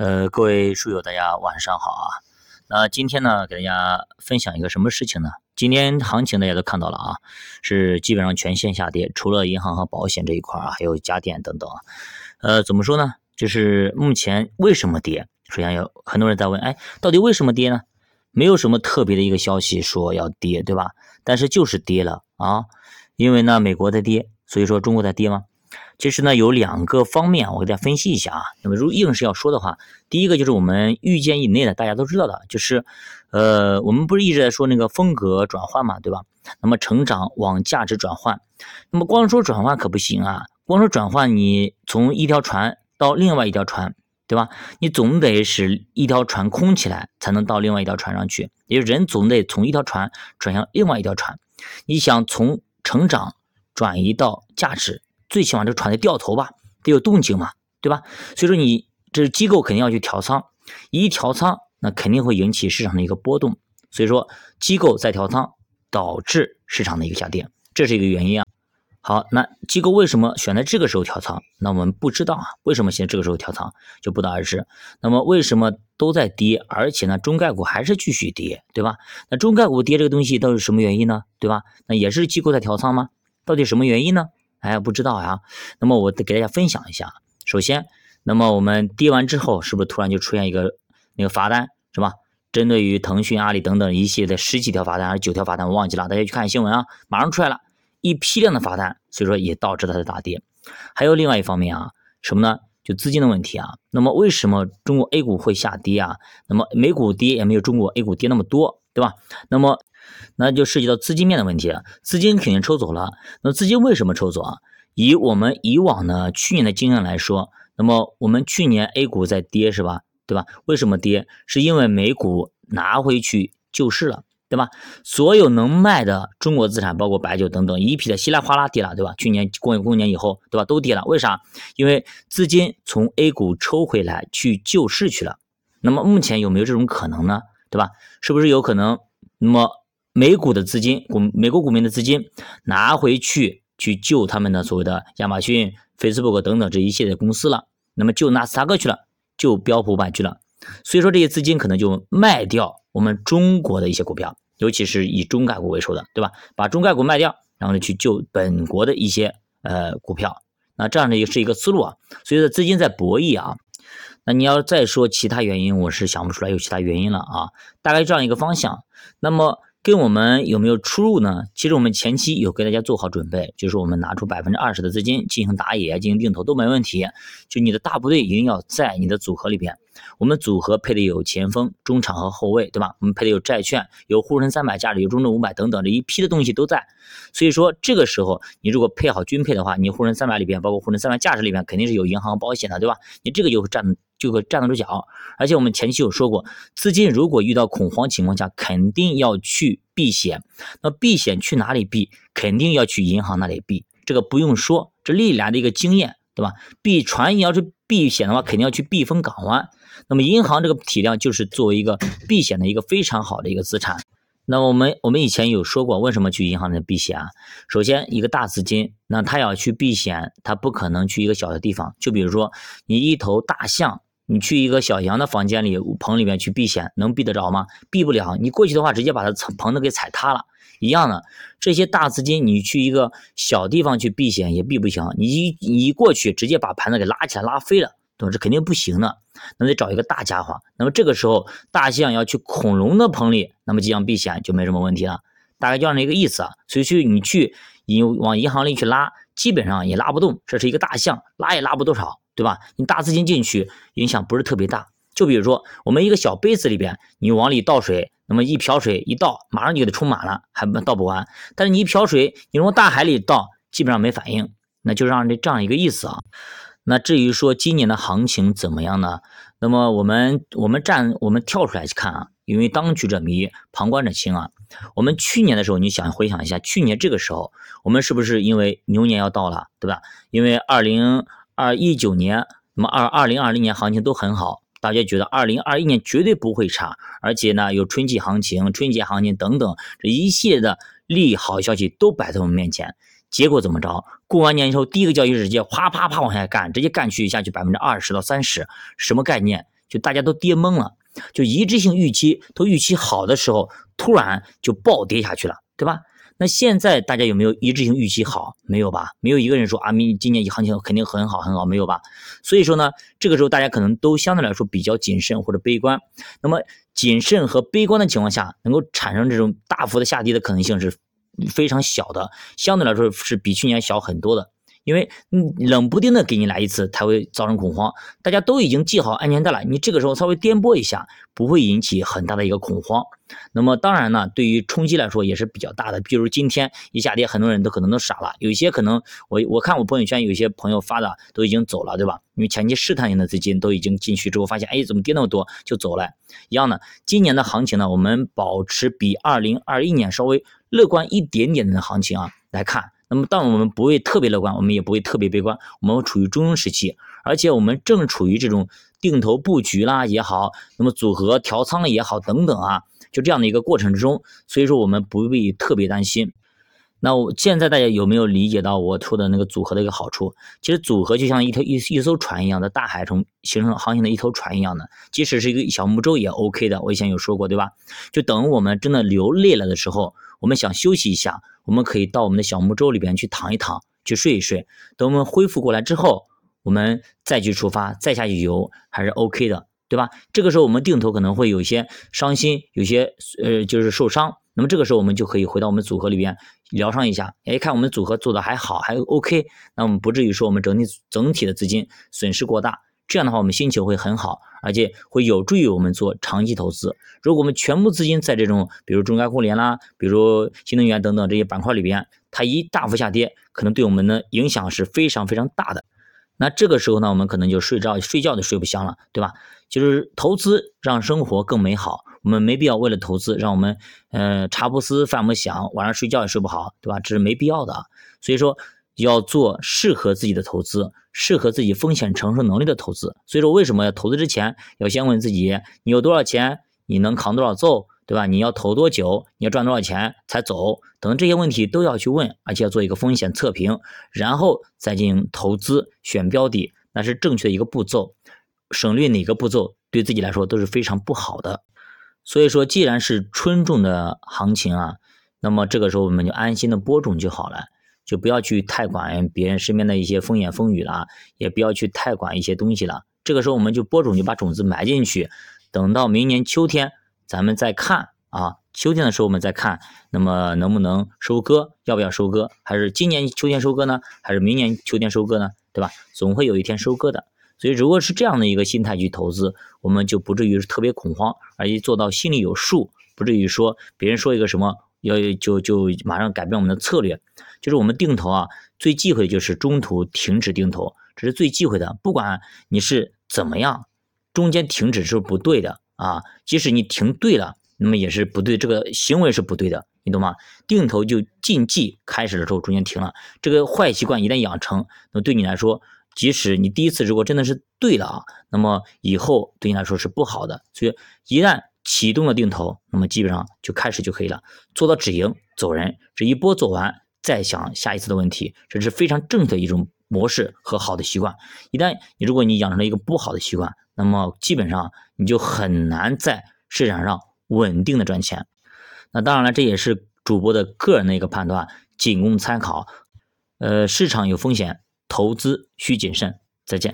呃，各位书友，大家晚上好啊。那今天呢，给大家分享一个什么事情呢？今天行情大家都看到了啊，是基本上全线下跌，除了银行和保险这一块啊，还有家电等等。呃，怎么说呢？就是目前为什么跌？首先有很多人在问，哎，到底为什么跌呢？没有什么特别的一个消息说要跌，对吧？但是就是跌了啊，因为呢，美国在跌，所以说中国在跌吗？其实呢，有两个方面，我给大家分析一下啊。那么，如硬是要说的话，第一个就是我们预见以内的，大家都知道的，就是，呃，我们不是一直在说那个风格转换嘛，对吧？那么，成长往价值转换，那么光说转换可不行啊，光说转换，你从一条船到另外一条船，对吧？你总得使一条船空起来，才能到另外一条船上去，也就人总得从一条船转向另外一条船。你想从成长转移到价值。最起码这船得掉头吧，得有动静嘛，对吧？所以说你这机构肯定要去调仓，一调仓那肯定会引起市场的一个波动，所以说机构在调仓导致市场的一个下跌，这是一个原因啊。好，那机构为什么选在这个时候调仓？那我们不知道啊，为什么选这个时候调仓就不得而知。那么为什么都在跌，而且呢中概股还是继续跌，对吧？那中概股跌这个东西到底什么原因呢？对吧？那也是机构在调仓吗？到底什么原因呢？哎，不知道呀。那么我得给大家分享一下。首先，那么我们跌完之后，是不是突然就出现一个那个罚单，是吧？针对于腾讯、阿里等等一系列的十几条罚单还是九条罚单，我忘记了，大家去看新闻啊，马上出来了一批量的罚单，所以说也导致它的大跌。还有另外一方面啊，什么呢？就资金的问题啊。那么为什么中国 A 股会下跌啊？那么美股跌也没有中国 A 股跌那么多，对吧？那么那就涉及到资金面的问题了，资金肯定抽走了。那资金为什么抽走啊？以我们以往的去年的经验来说，那么我们去年 A 股在跌是吧？对吧？为什么跌？是因为美股拿回去救市了，对吧？所有能卖的中国资产，包括白酒等等，一批的稀里哗啦跌了，对吧？去年过过年以后，对吧？都跌了，为啥？因为资金从 A 股抽回来去救市去了。那么目前有没有这种可能呢？对吧？是不是有可能？那么美股的资金，股美国股民的资金拿回去去救他们的所谓的亚马逊、Facebook 等等这一系列公司了，那么就纳斯达克去了，就标普五百去了，所以说这些资金可能就卖掉我们中国的一些股票，尤其是以中概股为首的，对吧？把中概股卖掉，然后呢去救本国的一些呃股票，那这样的也是一个思路啊。所以说资金在博弈啊，那你要再说其他原因，我是想不出来有其他原因了啊，大概这样一个方向，那么。跟我们有没有出入呢？其实我们前期有给大家做好准备，就是我们拿出百分之二十的资金进行打野、进行定投都没问题。就你的大部队一定要在你的组合里边。我们组合配的有前锋、中场和后卫，对吧？我们配的有债券、有沪深三百价值、有中证五百等等这一批的东西都在。所以说这个时候你如果配好均配的话，你沪深三百里边，包括沪深三百价值里边，肯定是有银行、保险的，对吧？你这个就会占。就会站得住脚，而且我们前期有说过，资金如果遇到恐慌情况下，肯定要去避险。那避险去哪里避？肯定要去银行那里避，这个不用说，这历来的一个经验，对吧？避船你要是避险的话，肯定要去避风港湾。那么银行这个体量就是作为一个避险的一个非常好的一个资产。那我们我们以前有说过，为什么去银行那避险啊？首先，一个大资金，那他要去避险，他不可能去一个小的地方。就比如说，你一头大象。你去一个小羊的房间里棚里面去避险，能避得着吗？避不了。你过去的话，直接把它棚子给踩塌了。一样的，这些大资金，你去一个小地方去避险也避不行。你一你一过去，直接把盘子给拉起来拉飞了，对吧？这肯定不行的。那得找一个大家伙。那么这个时候，大象要去恐龙的棚里，那么这样避险就没什么问题了。大概就这样的一个意思啊。所以去你去你往银行里去拉，基本上也拉不动。这是一个大象，拉也拉不多少。对吧？你大资金进去影响不是特别大。就比如说，我们一个小杯子里边，你往里倒水，那么一瓢水一倒，马上就给它充满了，还倒不完。但是你一瓢水，你往大海里倒，基本上没反应，那就让这这样一个意思啊。那至于说今年的行情怎么样呢？那么我们我们站我们跳出来去看啊，因为当局者迷，旁观者清啊。我们去年的时候，你想回想一下，去年这个时候，我们是不是因为牛年要到了，对吧？因为二零。二一九年，那么二二零二零年行情都很好，大家觉得二零二一年绝对不会差，而且呢有春季行情、春节行情等等这一系列的利好消息都摆在我们面前。结果怎么着？过完年之后，第一个交易日直接啪啪啪往下干，直接干去下去百分之二十到三十，什么概念？就大家都跌懵了，就一致性预期都预期好的时候，突然就暴跌下去了，对吧？那现在大家有没有一致性预期好？没有吧？没有一个人说啊，明今年行情肯定很好很好，没有吧？所以说呢，这个时候大家可能都相对来说比较谨慎或者悲观。那么谨慎和悲观的情况下，能够产生这种大幅的下跌的可能性是非常小的，相对来说是比去年小很多的。因为冷不丁的给你来一次，它会造成恐慌。大家都已经系好安全带了，你这个时候稍微颠簸一下，不会引起很大的一个恐慌。那么当然呢，对于冲击来说也是比较大的。比如今天一下跌，很多人都可能都傻了。有些可能我我看我朋友圈有些朋友发的都已经走了，对吧？因为前期试探性的资金都已经进去之后，发现哎怎么跌那么多就走了。一样的，今年的行情呢，我们保持比二零二一年稍微乐观一点点的行情啊来看。那么，但我们不会特别乐观，我们也不会特别悲观，我们处于中庸时期，而且我们正处于这种定投布局啦也好，那么组合调仓也好等等啊，就这样的一个过程之中，所以说我们不必特别担心。那我现在大家有没有理解到我说的那个组合的一个好处？其实组合就像一条一一艘船一样，在大海中形成航行的一头船一样的，即使是一个小木舟也 OK 的。我以前有说过，对吧？就等我们真的流累了的时候，我们想休息一下。我们可以到我们的小木舟里边去躺一躺，去睡一睡。等我们恢复过来之后，我们再去出发，再下去游，还是 OK 的，对吧？这个时候我们定投可能会有些伤心，有些呃就是受伤。那么这个时候我们就可以回到我们组合里边疗伤一下。哎，看我们组合做的还好，还 OK，那我们不至于说我们整体整体的资金损失过大。这样的话，我们心情会很好，而且会有助于我们做长期投资。如果我们全部资金在这种，比如中概互联啦，比如新能源等等这些板块里边，它一大幅下跌，可能对我们的影响是非常非常大的。那这个时候呢，我们可能就睡觉睡觉都睡不香了，对吧？就是投资让生活更美好，我们没必要为了投资让我们，呃，茶不思饭不想，晚上睡觉也睡不好，对吧？这是没必要的。所以说。要做适合自己的投资，适合自己风险承受能力的投资。所以说，为什么要投资之前要先问自己，你有多少钱，你能扛多少揍，对吧？你要投多久，你要赚多少钱才走，等这些问题都要去问，而且要做一个风险测评，然后再进行投资选标的，那是正确的一个步骤。省略哪个步骤对自己来说都是非常不好的。所以说，既然是春种的行情啊，那么这个时候我们就安心的播种就好了。就不要去太管别人身边的一些风言风语了，也不要去太管一些东西了。这个时候我们就播种，就把种子埋进去，等到明年秋天咱们再看啊。秋天的时候我们再看，那么能不能收割，要不要收割，还是今年秋天收割呢，还是明年秋天收割呢？对吧？总会有一天收割的。所以如果是这样的一个心态去投资，我们就不至于特别恐慌，而且做到心里有数，不至于说别人说一个什么。要就就马上改变我们的策略，就是我们定投啊，最忌讳就是中途停止定投，这是最忌讳的。不管你是怎么样，中间停止是不对的啊。即使你停对了，那么也是不对，这个行为是不对的，你懂吗？定投就禁忌开始的时候中间停了，这个坏习惯一旦养成，那对你来说，即使你第一次如果真的是对了啊，那么以后对你来说是不好的。所以一旦启动了定投，那么基本上就开始就可以了，做到止盈走人，这一波做完再想下一次的问题，这是非常正确的一种模式和好的习惯。一旦你如果你养成了一个不好的习惯，那么基本上你就很难在市场上稳定的赚钱。那当然了，这也是主播的个人的一个判断，仅供参考。呃，市场有风险，投资需谨慎。再见。